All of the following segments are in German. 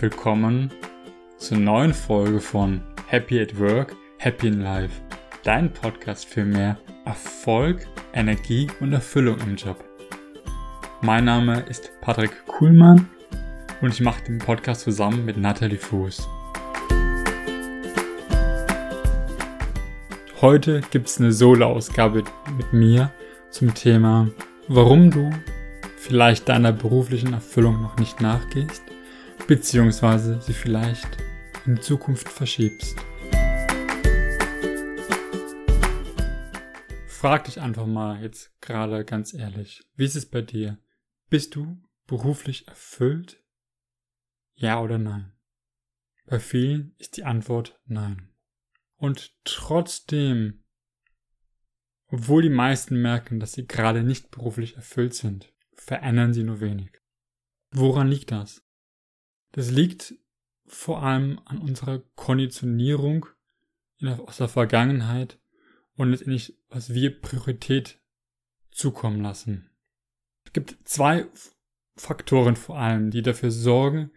willkommen zur neuen Folge von Happy at Work, Happy in Life, dein Podcast für mehr Erfolg, Energie und Erfüllung im Job. Mein Name ist Patrick Kuhlmann und ich mache den Podcast zusammen mit Natalie Fuß. Heute gibt es eine Solo-Ausgabe mit mir zum Thema, warum du vielleicht deiner beruflichen Erfüllung noch nicht nachgehst, beziehungsweise sie vielleicht in Zukunft verschiebst. Frag dich einfach mal jetzt gerade ganz ehrlich, wie ist es bei dir? Bist du beruflich erfüllt? Ja oder nein? Bei vielen ist die Antwort nein. Und trotzdem, obwohl die meisten merken, dass sie gerade nicht beruflich erfüllt sind, verändern sie nur wenig. Woran liegt das? Das liegt vor allem an unserer Konditionierung aus der Vergangenheit und letztendlich, was wir Priorität zukommen lassen. Es gibt zwei Faktoren vor allem, die dafür sorgen,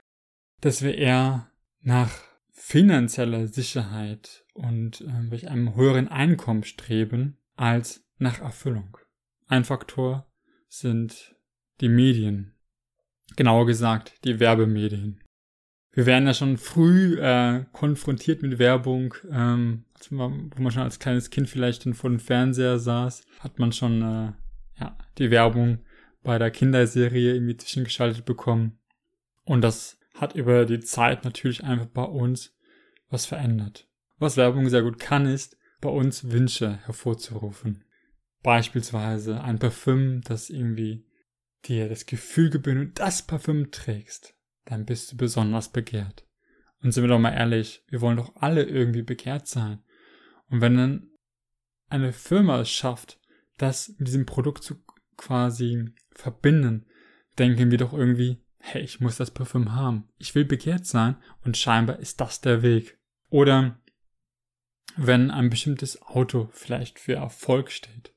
dass wir eher nach finanzieller Sicherheit und äh, einem höheren Einkommen streben, als nach Erfüllung. Ein Faktor sind die Medien. Genauer gesagt, die Werbemedien. Wir werden ja schon früh äh, konfrontiert mit Werbung, ähm, wo man schon als kleines Kind vielleicht vor dem Fernseher saß, hat man schon äh, ja, die Werbung bei der Kinderserie irgendwie zwischengeschaltet bekommen. Und das hat über die Zeit natürlich einfach bei uns was verändert. Was Werbung sehr gut kann, ist, bei uns Wünsche hervorzurufen. Beispielsweise ein Parfüm, das irgendwie dir das Gefühl du das Parfüm trägst, dann bist du besonders begehrt. Und sind wir doch mal ehrlich, wir wollen doch alle irgendwie begehrt sein. Und wenn dann eine Firma es schafft, das mit diesem Produkt zu quasi verbinden, denken wir doch irgendwie, hey, ich muss das Parfüm haben. Ich will begehrt sein und scheinbar ist das der Weg. Oder wenn ein bestimmtes Auto vielleicht für Erfolg steht,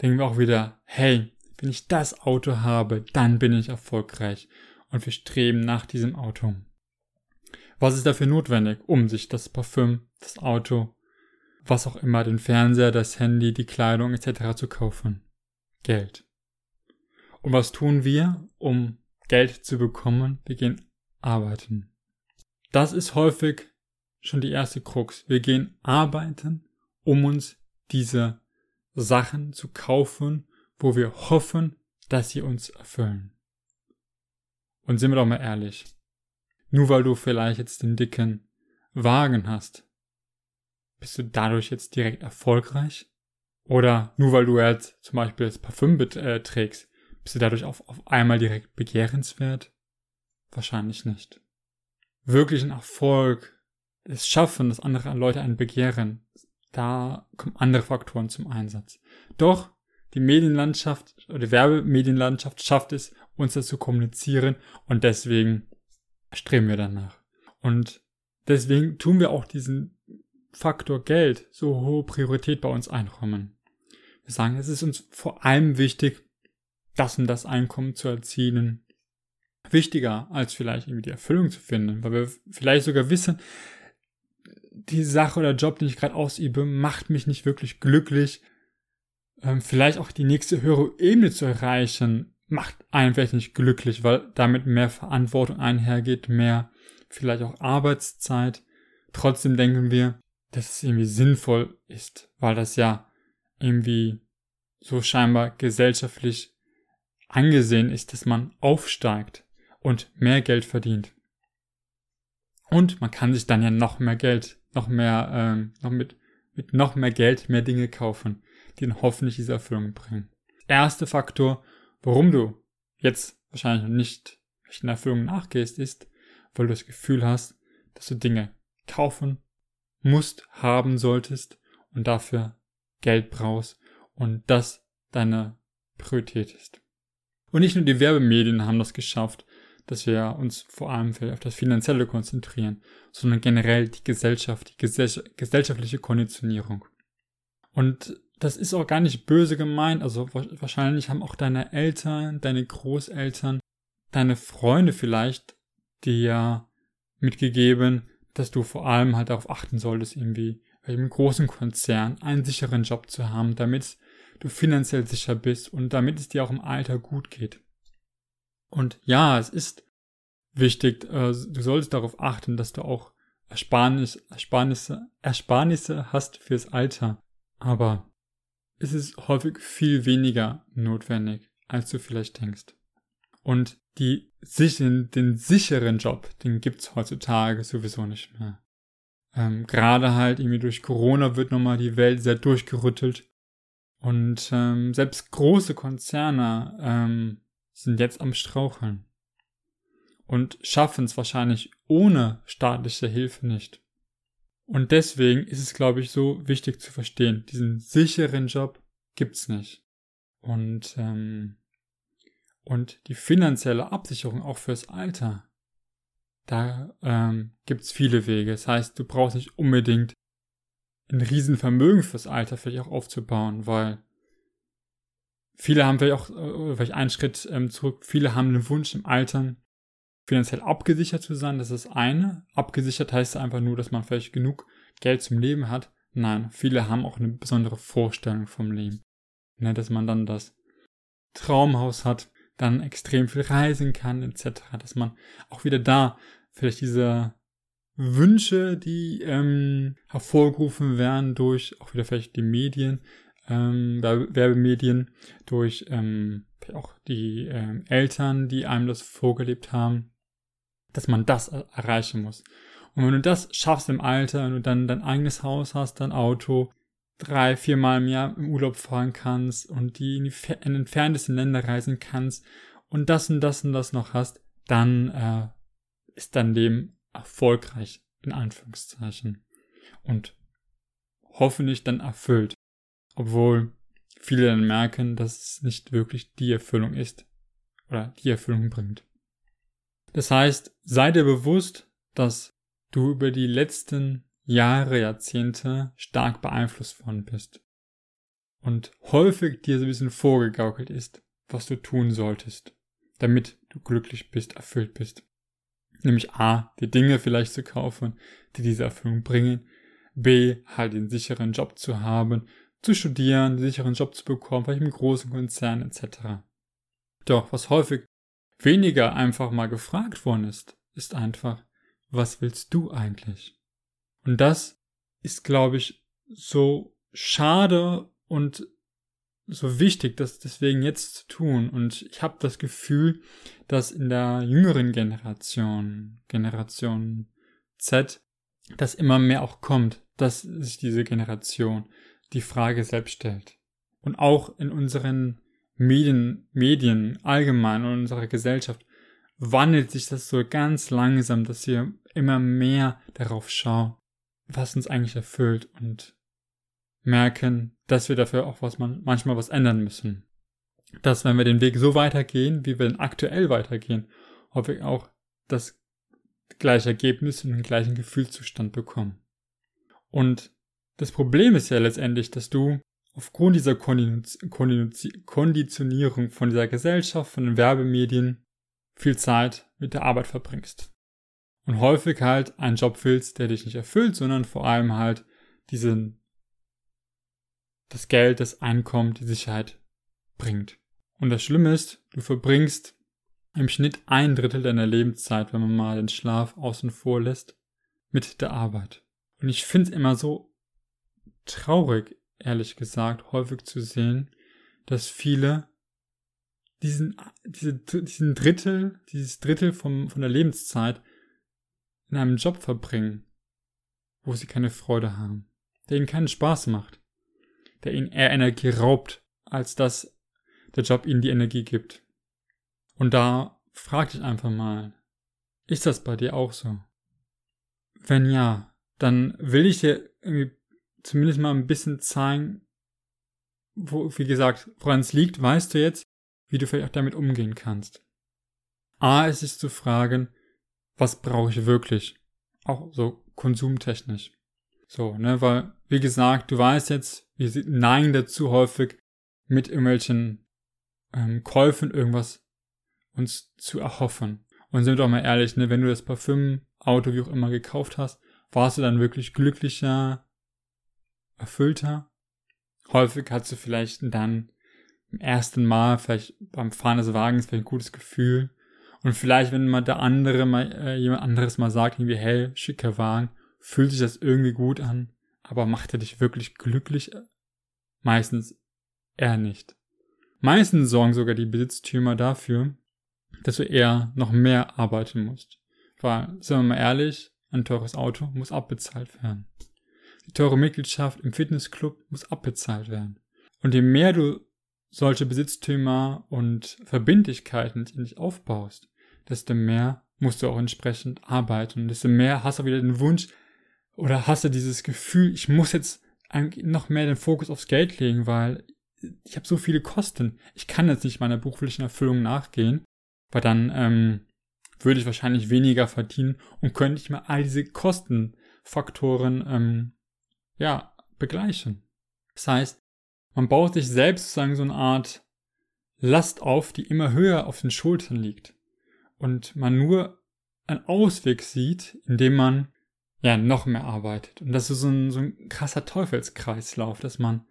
denken wir auch wieder, hey, wenn ich das Auto habe, dann bin ich erfolgreich und wir streben nach diesem Auto. Was ist dafür notwendig, um sich das Parfüm, das Auto, was auch immer, den Fernseher, das Handy, die Kleidung etc. zu kaufen? Geld. Und was tun wir, um Geld zu bekommen? Wir gehen arbeiten. Das ist häufig schon die erste Krux. Wir gehen arbeiten, um uns diese Sachen zu kaufen, wo wir hoffen, dass sie uns erfüllen. Und sind wir doch mal ehrlich. Nur weil du vielleicht jetzt den dicken Wagen hast, bist du dadurch jetzt direkt erfolgreich? Oder nur weil du jetzt zum Beispiel das Parfüm äh, trägst, bist du dadurch auf, auf einmal direkt begehrenswert? Wahrscheinlich nicht. Wirklichen Erfolg, es schaffen, dass andere Leute einen begehren, da kommen andere Faktoren zum Einsatz. Doch die Medienlandschaft oder die Werbemedienlandschaft schafft es, uns das zu kommunizieren und deswegen streben wir danach. Und deswegen tun wir auch diesen Faktor Geld so hohe Priorität bei uns einräumen. Wir sagen, es ist uns vor allem wichtig, das und das Einkommen zu erzielen. Wichtiger als vielleicht irgendwie die Erfüllung zu finden, weil wir vielleicht sogar wissen, die Sache oder Job, den ich gerade ausübe, macht mich nicht wirklich glücklich ähm, vielleicht auch die nächste höhere Ebene zu erreichen, macht einen vielleicht nicht glücklich, weil damit mehr Verantwortung einhergeht, mehr vielleicht auch Arbeitszeit. Trotzdem denken wir, dass es irgendwie sinnvoll ist, weil das ja irgendwie so scheinbar gesellschaftlich angesehen ist, dass man aufsteigt und mehr Geld verdient. Und man kann sich dann ja noch mehr Geld, noch mehr, ähm, noch mit, mit noch mehr Geld mehr Dinge kaufen die dann hoffentlich diese Erfüllung bringen. Erster Faktor, warum du jetzt wahrscheinlich nicht in Erfüllung nachgehst, ist, weil du das Gefühl hast, dass du Dinge kaufen musst, haben solltest und dafür Geld brauchst und das deine Priorität ist. Und nicht nur die Werbemedien haben das geschafft, dass wir uns vor allem auf das Finanzielle konzentrieren, sondern generell die Gesellschaft, die gesellschaftliche Konditionierung. Und das ist auch gar nicht böse gemeint. Also wahrscheinlich haben auch deine Eltern, deine Großeltern, deine Freunde vielleicht dir mitgegeben, dass du vor allem halt darauf achten solltest, irgendwie bei einem großen Konzern einen sicheren Job zu haben, damit du finanziell sicher bist und damit es dir auch im Alter gut geht. Und ja, es ist wichtig, äh, du solltest darauf achten, dass du auch Ersparnis, Ersparnisse, Ersparnisse hast fürs Alter. Aber es ist häufig viel weniger notwendig, als du vielleicht denkst. Und die, den sicheren Job, den gibt's heutzutage sowieso nicht mehr. Ähm, Gerade halt irgendwie durch Corona wird nochmal die Welt sehr durchgerüttelt. Und ähm, selbst große Konzerne ähm, sind jetzt am Straucheln. Und schaffen es wahrscheinlich ohne staatliche Hilfe nicht. Und deswegen ist es, glaube ich, so wichtig zu verstehen, diesen sicheren Job gibt's nicht. Und, ähm, und die finanzielle Absicherung auch fürs Alter, da ähm, gibt's viele Wege. Das heißt, du brauchst nicht unbedingt ein Riesenvermögen fürs Alter vielleicht auch aufzubauen, weil viele haben vielleicht auch, äh, vielleicht einen Schritt ähm, zurück, viele haben den Wunsch im Alter finanziell abgesichert zu sein, das ist eine. Abgesichert heißt einfach nur, dass man vielleicht genug Geld zum Leben hat. Nein, viele haben auch eine besondere Vorstellung vom Leben. Ne, dass man dann das Traumhaus hat, dann extrem viel reisen kann, etc. Dass man auch wieder da vielleicht diese Wünsche, die ähm, hervorgerufen werden durch auch wieder vielleicht die Medien, ähm, Werbemedien, durch ähm, auch die ähm, Eltern, die einem das vorgelebt haben, dass man das erreichen muss. Und wenn du das schaffst im Alter, wenn du dann dein eigenes Haus hast, dein Auto, drei, viermal im Jahr im Urlaub fahren kannst und die in die in entferntesten Länder reisen kannst und das und das und das noch hast, dann äh, ist dein Leben erfolgreich, in Anführungszeichen. Und hoffentlich dann erfüllt. Obwohl viele dann merken, dass es nicht wirklich die Erfüllung ist oder die Erfüllung bringt. Das heißt, sei dir bewusst, dass du über die letzten Jahre, Jahrzehnte stark beeinflusst worden bist. Und häufig dir so ein bisschen vorgegaukelt ist, was du tun solltest, damit du glücklich bist, erfüllt bist. Nämlich A, die Dinge vielleicht zu kaufen, die diese Erfüllung bringen. B, halt den sicheren Job zu haben, zu studieren, einen sicheren Job zu bekommen, vielleicht im großen Konzern etc. Doch, was häufig weniger einfach mal gefragt worden ist, ist einfach, was willst du eigentlich? Und das ist, glaube ich, so schade und so wichtig, das deswegen jetzt zu tun. Und ich habe das Gefühl, dass in der jüngeren Generation, Generation Z, das immer mehr auch kommt, dass sich diese Generation die Frage selbst stellt. Und auch in unseren Medien, Medien allgemein und unserer Gesellschaft wandelt sich das so ganz langsam, dass wir immer mehr darauf schauen, was uns eigentlich erfüllt und merken, dass wir dafür auch was man, manchmal was ändern müssen. Dass wenn wir den Weg so weitergehen, wie wir ihn aktuell weitergehen, hoffe ich auch das gleiche Ergebnis und den gleichen Gefühlszustand bekommen. Und das Problem ist ja letztendlich, dass du aufgrund dieser Konditionierung von dieser Gesellschaft, von den Werbemedien, viel Zeit mit der Arbeit verbringst. Und häufig halt einen Job willst, der dich nicht erfüllt, sondern vor allem halt diesen, das Geld, das Einkommen, die Sicherheit bringt. Und das Schlimme ist, du verbringst im Schnitt ein Drittel deiner Lebenszeit, wenn man mal den Schlaf außen vor lässt, mit der Arbeit. Und ich finde es immer so traurig, ehrlich gesagt, häufig zu sehen, dass viele diesen, diese, diesen Drittel, dieses Drittel vom, von der Lebenszeit in einem Job verbringen, wo sie keine Freude haben, der ihnen keinen Spaß macht, der ihnen eher Energie raubt, als dass der Job ihnen die Energie gibt. Und da frag dich einfach mal, ist das bei dir auch so? Wenn ja, dann will ich dir irgendwie zumindest mal ein bisschen zeigen, wo, wie gesagt, woran es liegt, weißt du jetzt, wie du vielleicht auch damit umgehen kannst. A, ist es zu fragen, was brauche ich wirklich? Auch so konsumtechnisch. So, ne, weil, wie gesagt, du weißt jetzt, wir neigen dazu häufig, mit irgendwelchen ähm, Käufen irgendwas uns zu erhoffen. Und sind wir doch mal ehrlich, ne, wenn du das Parfüm, Auto, wie auch immer gekauft hast, warst du dann wirklich glücklicher, erfüllter? Häufig hast du vielleicht dann im ersten Mal, vielleicht beim Fahren des Wagens, vielleicht ein gutes Gefühl. Und vielleicht, wenn mal der andere mal, äh, jemand anderes mal sagt, irgendwie, hey, schicker Wagen, fühlt sich das irgendwie gut an, aber macht er dich wirklich glücklich? Meistens eher nicht. Meistens sorgen sogar die Besitztümer dafür, dass du eher noch mehr arbeiten musst. Weil, sagen wir mal ehrlich, ein teures Auto muss abbezahlt werden. Die teure Mitgliedschaft im Fitnessclub muss abbezahlt werden. Und je mehr du solche Besitztümer und Verbindlichkeiten letztendlich aufbaust, desto mehr musst du auch entsprechend arbeiten. Und desto mehr hast du wieder den Wunsch oder hast du dieses Gefühl, ich muss jetzt noch mehr den Fokus aufs Geld legen, weil ich habe so viele Kosten. Ich kann jetzt nicht meiner beruflichen Erfüllung nachgehen, weil dann ähm, würde ich wahrscheinlich weniger verdienen und könnte ich mal all diese Kostenfaktoren ähm, ja begleichen. Das heißt, man baut sich selbst sozusagen so eine Art Last auf, die immer höher auf den Schultern liegt und man nur einen Ausweg sieht, indem man ja noch mehr arbeitet. Und das ist so ein, so ein krasser Teufelskreislauf, dass man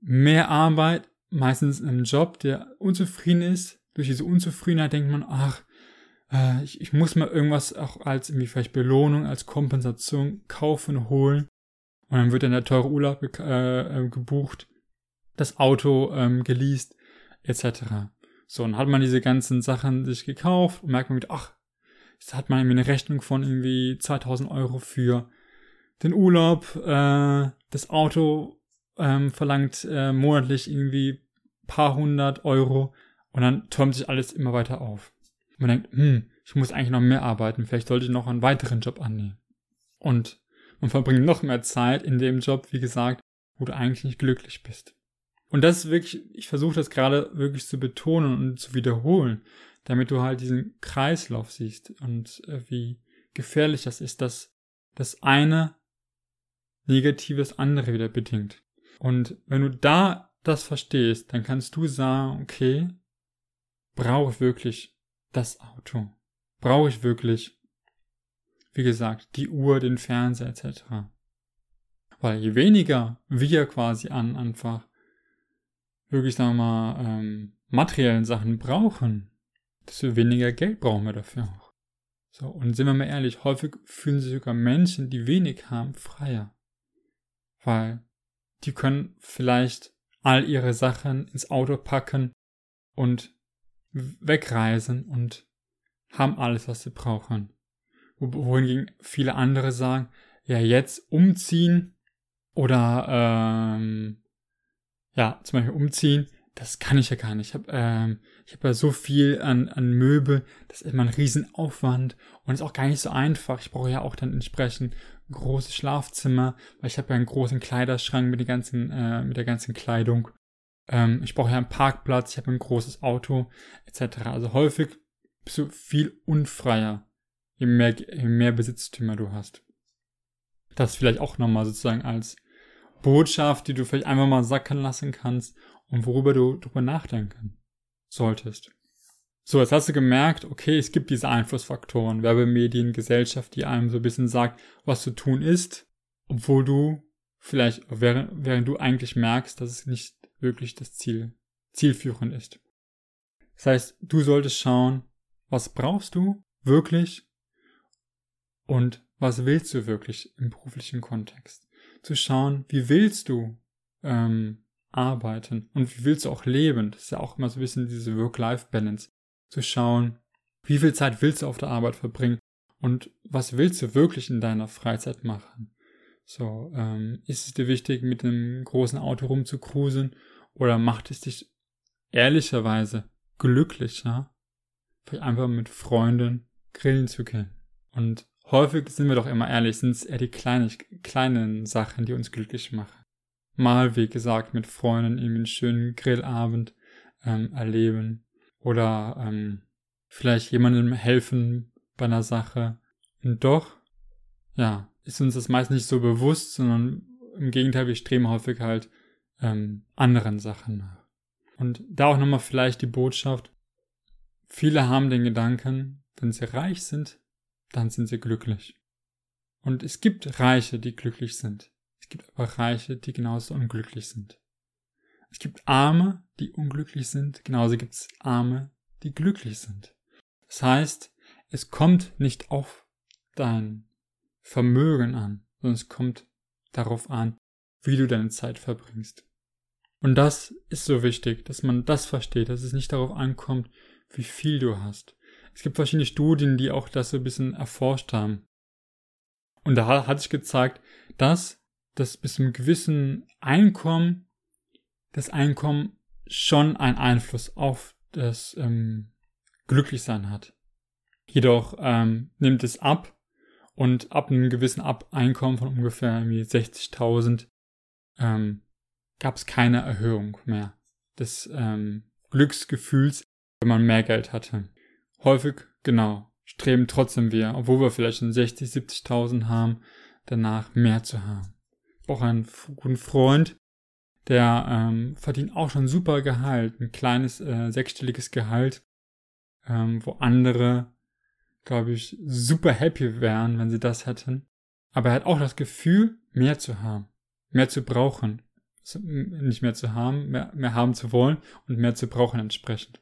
mehr Arbeit, meistens in einem Job, der unzufrieden ist. Durch diese Unzufriedenheit denkt man, ach, äh, ich, ich muss mal irgendwas auch als irgendwie vielleicht Belohnung, als Kompensation kaufen, holen. Und dann wird dann der teure Urlaub äh, äh, gebucht, das Auto ähm, geleast, etc. So, und hat man diese ganzen Sachen sich gekauft und merkt man wieder, ach, jetzt hat man irgendwie eine Rechnung von irgendwie 2000 Euro für den Urlaub, äh, das Auto ähm, verlangt äh, monatlich irgendwie paar hundert Euro und dann türmt sich alles immer weiter auf. Man denkt, hm, ich muss eigentlich noch mehr arbeiten, vielleicht sollte ich noch einen weiteren Job annehmen. Und man verbringt noch mehr Zeit in dem Job, wie gesagt, wo du eigentlich nicht glücklich bist. Und das ist wirklich, ich versuche das gerade wirklich zu betonen und zu wiederholen, damit du halt diesen Kreislauf siehst und äh, wie gefährlich das ist, dass das eine Negatives andere wieder bedingt. Und wenn du da das verstehst, dann kannst du sagen, okay, brauche ich wirklich das Auto? Brauche ich wirklich, wie gesagt, die Uhr, den Fernseher etc.? Weil je weniger wir quasi an einfach wirklich, sagen wir mal, ähm, materiellen Sachen brauchen, desto weniger Geld brauchen wir dafür auch. So, und sind wir mal ehrlich, häufig fühlen sich sogar Menschen, die wenig haben, freier. Weil die können vielleicht all ihre Sachen ins Auto packen und wegreisen und haben alles, was sie brauchen. Wohingegen viele andere sagen, ja, jetzt umziehen oder ähm, ja, zum Beispiel umziehen, das kann ich ja gar nicht. Ich habe ähm, ich hab ja so viel an, an Möbel, das ist immer ein Riesenaufwand und ist auch gar nicht so einfach. Ich brauche ja auch dann entsprechend ein großes Schlafzimmer, weil ich habe ja einen großen Kleiderschrank mit, den ganzen, äh, mit der ganzen Kleidung. Ähm, ich brauche ja einen Parkplatz, ich habe ein großes Auto, etc. Also häufig bist du viel unfreier, je mehr, je mehr Besitztümer du hast. Das vielleicht auch nochmal sozusagen als Botschaft, die du vielleicht einfach mal sacken lassen kannst und worüber du drüber nachdenken solltest. So, jetzt hast du gemerkt, okay, es gibt diese Einflussfaktoren, Werbemedien, Gesellschaft, die einem so ein bisschen sagt, was zu tun ist, obwohl du vielleicht, während, während du eigentlich merkst, dass es nicht wirklich das Ziel, zielführend ist. Das heißt, du solltest schauen, was brauchst du wirklich und was willst du wirklich im beruflichen Kontext. Zu schauen, wie willst du ähm, arbeiten und wie willst du auch leben. Das ist ja auch immer so ein bisschen diese Work-Life-Balance zu schauen, wie viel Zeit willst du auf der Arbeit verbringen und was willst du wirklich in deiner Freizeit machen. So, ähm, ist es dir wichtig, mit einem großen Auto rumzucruisen oder macht es dich ehrlicherweise glücklicher, vielleicht einfach mit Freunden grillen zu gehen? Und häufig sind wir doch immer ehrlich, sind es eher die kleinen, kleinen Sachen, die uns glücklich machen. Mal, wie gesagt, mit Freunden irgendwie einen schönen Grillabend ähm, erleben oder ähm, vielleicht jemandem helfen bei einer Sache. Und doch, ja, ist uns das meist nicht so bewusst, sondern im Gegenteil, wir streben häufig halt ähm, anderen Sachen nach. Und da auch nochmal vielleicht die Botschaft, viele haben den Gedanken, wenn sie reich sind, dann sind sie glücklich. Und es gibt Reiche, die glücklich sind. Es gibt aber Reiche, die genauso unglücklich sind. Es gibt Arme, die unglücklich sind, genauso gibt es Arme, die glücklich sind. Das heißt, es kommt nicht auf dein Vermögen an, sondern es kommt darauf an, wie du deine Zeit verbringst. Und das ist so wichtig, dass man das versteht, dass es nicht darauf ankommt, wie viel du hast. Es gibt verschiedene Studien, die auch das so ein bisschen erforscht haben. Und da hat sich gezeigt, dass das bis zu einem gewissen Einkommen, das Einkommen schon einen Einfluss auf das ähm, Glücklichsein hat. Jedoch ähm, nimmt es ab und ab einem gewissen ab Einkommen von ungefähr 60.000 ähm, gab es keine Erhöhung mehr des ähm, Glücksgefühls, wenn man mehr Geld hatte. Häufig, genau, streben trotzdem wir, obwohl wir vielleicht schon 60, 70.000 haben, danach mehr zu haben. Ich auch einen guten Freund, der ähm, verdient auch schon super Gehalt, ein kleines äh, sechsstelliges Gehalt, ähm, wo andere, glaube ich, super happy wären, wenn sie das hätten. Aber er hat auch das Gefühl, mehr zu haben, mehr zu brauchen, nicht mehr zu haben, mehr, mehr haben zu wollen und mehr zu brauchen entsprechend.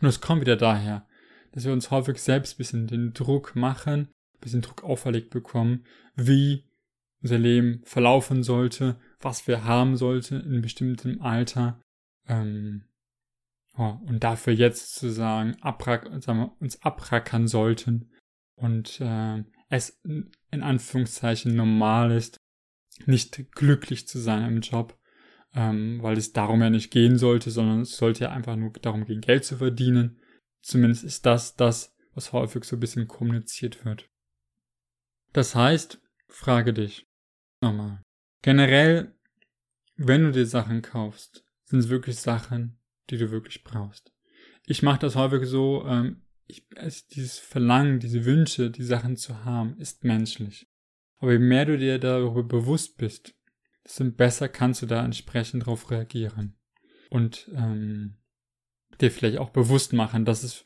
Und es kommt wieder daher, dass wir uns häufig selbst ein bisschen den Druck machen, ein bisschen Druck auferlegt bekommen, wie unser Leben verlaufen sollte, was wir haben sollten in bestimmtem Alter. Ähm, und dafür jetzt zu sagen, abrack, sagen wir, uns abrackern sollten und äh, es in Anführungszeichen normal ist, nicht glücklich zu sein im Job, ähm, weil es darum ja nicht gehen sollte, sondern es sollte ja einfach nur darum gehen, Geld zu verdienen. Zumindest ist das das, was häufig so ein bisschen kommuniziert wird. Das heißt, frage dich nochmal. Generell, wenn du dir Sachen kaufst, sind es wirklich Sachen, die du wirklich brauchst. Ich mache das häufig so, ähm, ich, dieses Verlangen, diese Wünsche, die Sachen zu haben, ist menschlich. Aber je mehr du dir darüber bewusst bist, desto besser kannst du da entsprechend darauf reagieren. Und ähm, dir vielleicht auch bewusst machen, dass es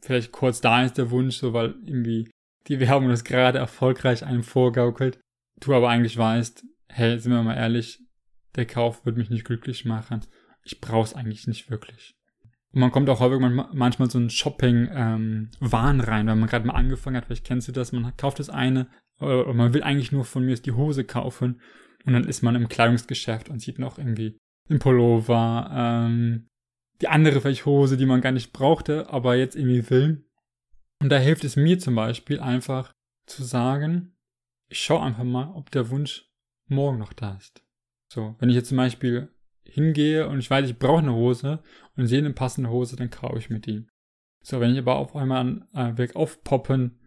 vielleicht kurz da ist, der Wunsch, so weil irgendwie die Werbung das gerade erfolgreich einem vorgaukelt. Du aber eigentlich weißt, hey, sind wir mal ehrlich, der Kauf wird mich nicht glücklich machen. Ich brauch's eigentlich nicht wirklich. Und man kommt auch häufig manchmal so ein Shopping-Wahn ähm, rein, weil man gerade mal angefangen hat, vielleicht kennst du das, man kauft das eine, oder man will eigentlich nur von mir die Hose kaufen und dann ist man im Kleidungsgeschäft und sieht noch irgendwie den Pullover, ähm, die andere vielleicht Hose, die man gar nicht brauchte, aber jetzt irgendwie will. Und da hilft es mir zum Beispiel einfach zu sagen, ich schaue einfach mal, ob der Wunsch morgen noch da ist. So, wenn ich jetzt zum Beispiel hingehe und ich weiß, ich brauche eine Hose und sehe eine passende Hose, dann kaufe ich mir die. So, wenn ich aber auf einmal an äh, aufpoppen,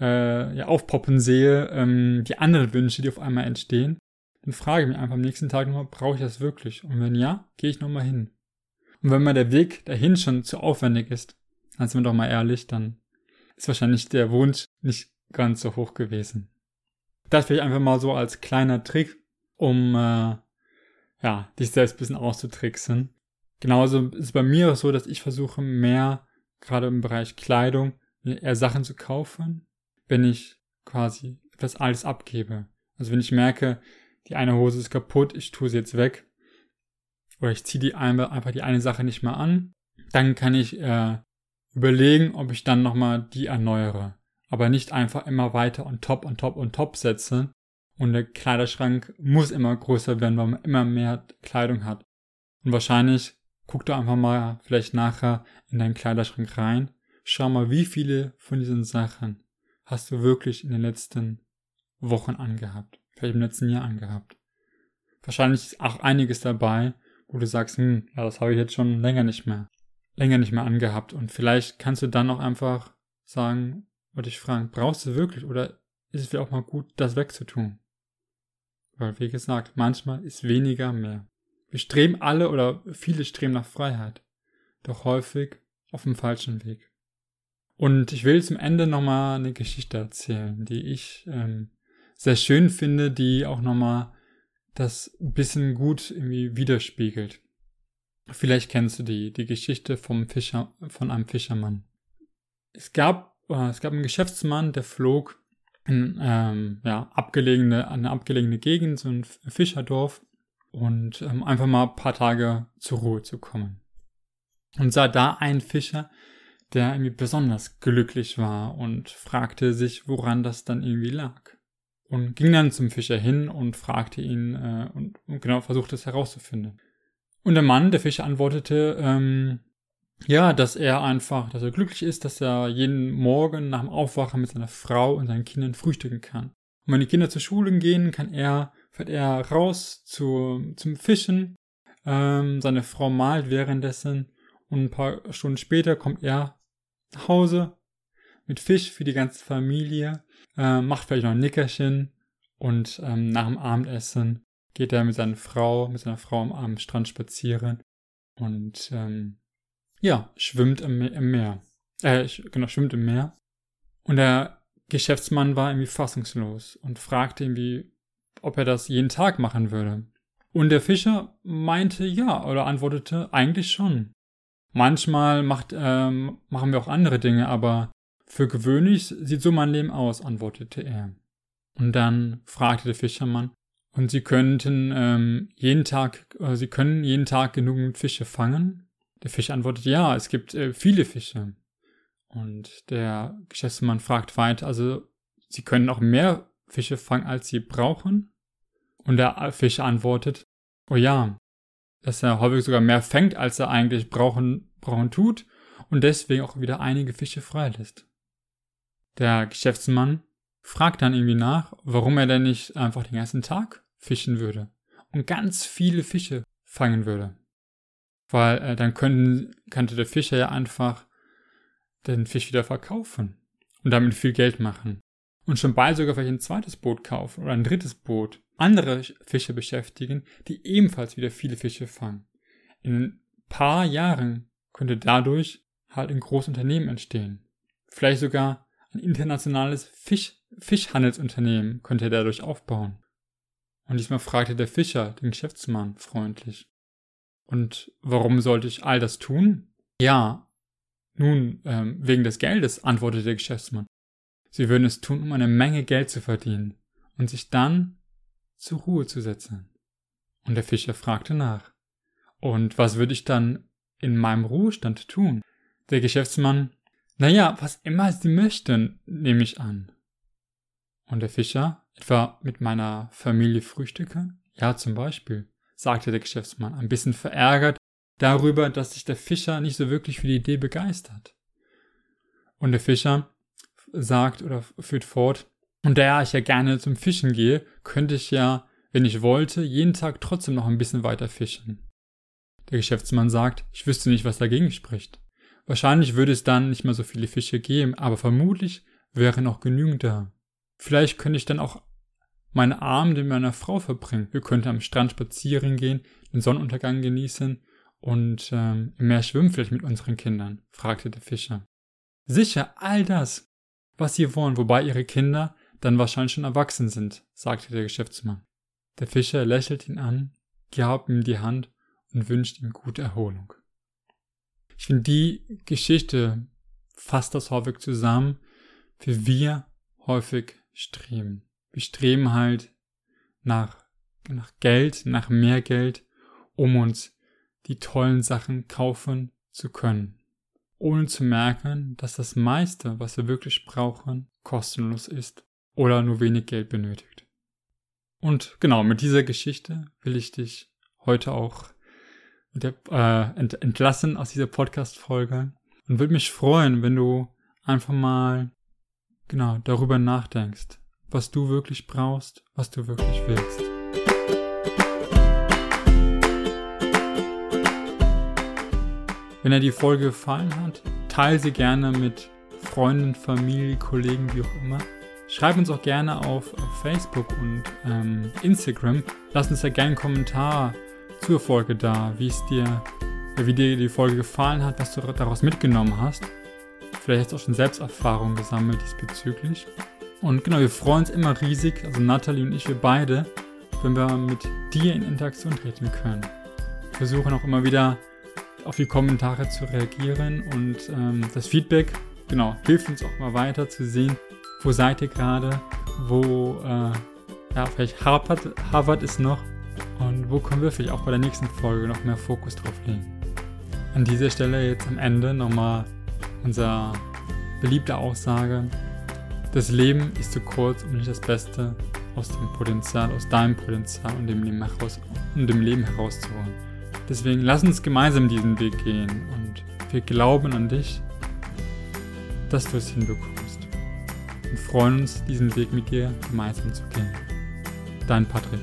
äh, ja, aufpoppen sehe, ähm, die anderen Wünsche, die auf einmal entstehen, dann frage ich mich einfach am nächsten Tag nochmal, brauche ich das wirklich? Und wenn ja, gehe ich nochmal hin. Und wenn mal der Weg dahin schon zu aufwendig ist, dann sind wir doch mal ehrlich, dann ist wahrscheinlich der Wunsch nicht ganz so hoch gewesen. Das vielleicht einfach mal so als kleiner Trick, um äh, ja, dich selbst ein bisschen auszutricksen. Genauso ist es bei mir auch so, dass ich versuche mehr, gerade im Bereich Kleidung, eher Sachen zu kaufen, wenn ich quasi etwas alles abgebe. Also wenn ich merke, die eine Hose ist kaputt, ich tue sie jetzt weg. Oder ich ziehe die eine, einfach die eine Sache nicht mehr an. Dann kann ich äh, überlegen, ob ich dann nochmal die erneuere. Aber nicht einfach immer weiter on top, on top, on top setze. Und der Kleiderschrank muss immer größer werden, weil man immer mehr Kleidung hat. Und wahrscheinlich guck du einfach mal vielleicht nachher in deinen Kleiderschrank rein. Schau mal, wie viele von diesen Sachen hast du wirklich in den letzten Wochen angehabt vielleicht im letzten Jahr angehabt. Wahrscheinlich ist auch einiges dabei, wo du sagst, hm, ja, das habe ich jetzt schon länger nicht mehr, länger nicht mehr angehabt. Und vielleicht kannst du dann auch einfach sagen oder dich fragen, brauchst du wirklich oder ist es vielleicht auch mal gut, das wegzutun? Weil, wie gesagt, manchmal ist weniger mehr. Wir streben alle oder viele streben nach Freiheit, doch häufig auf dem falschen Weg. Und ich will zum Ende nochmal eine Geschichte erzählen, die ich ähm, sehr schön finde, die auch nochmal das ein bisschen gut irgendwie widerspiegelt. Vielleicht kennst du die, die Geschichte vom Fischer, von einem Fischermann. Es gab, äh, es gab einen Geschäftsmann, der flog in ähm, ja, abgelegene, eine abgelegene Gegend, so ein Fischerdorf, und ähm, einfach mal ein paar Tage zur Ruhe zu kommen. Und sah da einen Fischer, der irgendwie besonders glücklich war und fragte sich, woran das dann irgendwie lag. Und ging dann zum Fischer hin und fragte ihn äh, und, und genau versuchte es herauszufinden. Und der Mann, der Fischer, antwortete, ähm, ja, dass er einfach, dass er glücklich ist, dass er jeden Morgen nach dem Aufwachen mit seiner Frau und seinen Kindern frühstücken kann. Und wenn die Kinder zur Schule gehen, kann er, fährt er raus zu, zum Fischen. Ähm, seine Frau malt währenddessen und ein paar Stunden später kommt er nach Hause mit Fisch für die ganze Familie, äh, macht vielleicht noch ein Nickerchen und ähm, nach dem Abendessen geht er mit seiner Frau, mit seiner Frau am, Strand spazieren und ähm, ja, schwimmt im, im Meer. Äh, genau, schwimmt im Meer. Und der Geschäftsmann war irgendwie fassungslos und fragte irgendwie, ob er das jeden Tag machen würde. Und der Fischer meinte ja oder antwortete eigentlich schon. Manchmal macht, ähm, machen wir auch andere Dinge, aber für gewöhnlich sieht so mein Leben aus, antwortete er. Und dann fragte der Fischermann, und Sie könnten ähm, jeden Tag, äh, Sie können jeden Tag genug Fische fangen? Der Fisch antwortet, ja, es gibt äh, viele Fische. Und der Geschäftsmann fragt weiter, also Sie können auch mehr Fische fangen, als Sie brauchen? Und der Fisch antwortet, oh ja, dass er häufig sogar mehr fängt, als er eigentlich brauchen, brauchen tut und deswegen auch wieder einige Fische freilässt. Der Geschäftsmann fragt dann irgendwie nach, warum er denn nicht einfach den ganzen Tag fischen würde und ganz viele Fische fangen würde. Weil äh, dann könnten, könnte der Fischer ja einfach den Fisch wieder verkaufen und damit viel Geld machen. Und schon bald sogar vielleicht ein zweites Boot kaufen oder ein drittes Boot andere Fische beschäftigen, die ebenfalls wieder viele Fische fangen. In ein paar Jahren könnte dadurch halt ein großes Unternehmen entstehen. Vielleicht sogar ein internationales Fisch, Fischhandelsunternehmen könnte er dadurch aufbauen. Und diesmal fragte der Fischer den Geschäftsmann freundlich. Und warum sollte ich all das tun? Ja, nun, ähm, wegen des Geldes, antwortete der Geschäftsmann. Sie würden es tun, um eine Menge Geld zu verdienen und sich dann zur Ruhe zu setzen. Und der Fischer fragte nach. Und was würde ich dann in meinem Ruhestand tun? Der Geschäftsmann, naja, was immer Sie möchten, nehme ich an. Und der Fischer, etwa mit meiner Familie frühstücken? Ja, zum Beispiel, sagte der Geschäftsmann, ein bisschen verärgert darüber, dass sich der Fischer nicht so wirklich für die Idee begeistert. Und der Fischer sagt oder führt fort, und da ich ja gerne zum Fischen gehe, könnte ich ja, wenn ich wollte, jeden Tag trotzdem noch ein bisschen weiter fischen. Der Geschäftsmann sagt, ich wüsste nicht, was dagegen spricht. Wahrscheinlich würde es dann nicht mehr so viele Fische geben, aber vermutlich wäre noch genügend da. Vielleicht könnte ich dann auch meine Abende mit meiner Frau verbringen. Wir könnten am Strand spazieren gehen, den Sonnenuntergang genießen und ähm, im Meer schwimmen vielleicht mit unseren Kindern, fragte der Fischer. Sicher, all das, was Sie wollen, wobei Ihre Kinder dann wahrscheinlich schon erwachsen sind, sagte der Geschäftsmann. Der Fischer lächelt ihn an, gab ihm die Hand und wünscht ihm gute Erholung. Ich finde, die Geschichte fasst das häufig zusammen, wie wir häufig streben. Wir streben halt nach, nach Geld, nach mehr Geld, um uns die tollen Sachen kaufen zu können, ohne zu merken, dass das meiste, was wir wirklich brauchen, kostenlos ist oder nur wenig Geld benötigt. Und genau, mit dieser Geschichte will ich dich heute auch äh, ent entlassen aus dieser Podcast-Folge und würde mich freuen, wenn du einfach mal genau darüber nachdenkst, was du wirklich brauchst, was du wirklich willst. Wenn dir die Folge gefallen hat, teile sie gerne mit Freunden, Familie, Kollegen, wie auch immer. Schreib uns auch gerne auf Facebook und ähm, Instagram. Lass uns ja gerne einen Kommentar zur Folge da, wie es dir, wie dir die Folge gefallen hat, was du daraus mitgenommen hast. Vielleicht hast du auch schon Selbsterfahrung gesammelt diesbezüglich. Und genau, wir freuen uns immer riesig, also Natalie und ich, wir beide, wenn wir mit dir in Interaktion treten können. Wir versuchen auch immer wieder auf die Kommentare zu reagieren und ähm, das Feedback, genau, hilft uns auch mal weiter zu sehen, wo seid ihr gerade, wo, äh, ja, vielleicht hapert, hapert es noch und wo können wir vielleicht auch bei der nächsten Folge noch mehr Fokus drauf legen. An dieser Stelle jetzt am Ende nochmal unser beliebte Aussage. Das Leben ist zu kurz, um nicht das Beste aus dem Potenzial, aus deinem Potenzial und dem Leben, heraus, und dem Leben herauszuholen. Deswegen lass uns gemeinsam diesen Weg gehen und wir glauben an dich, dass du es hinbekommst. Und freuen uns, diesen Weg mit dir gemeinsam zu gehen. Dein Patrick.